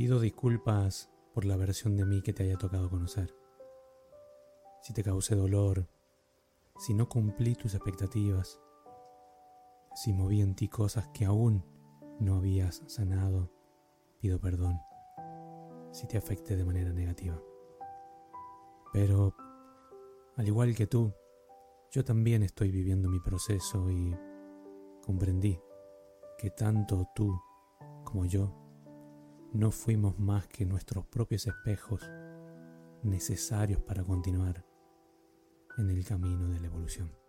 Pido disculpas por la versión de mí que te haya tocado conocer. Si te causé dolor, si no cumplí tus expectativas, si moví en ti cosas que aún no habías sanado, pido perdón si te afecté de manera negativa. Pero, al igual que tú, yo también estoy viviendo mi proceso y comprendí que tanto tú como yo no fuimos más que nuestros propios espejos necesarios para continuar en el camino de la evolución.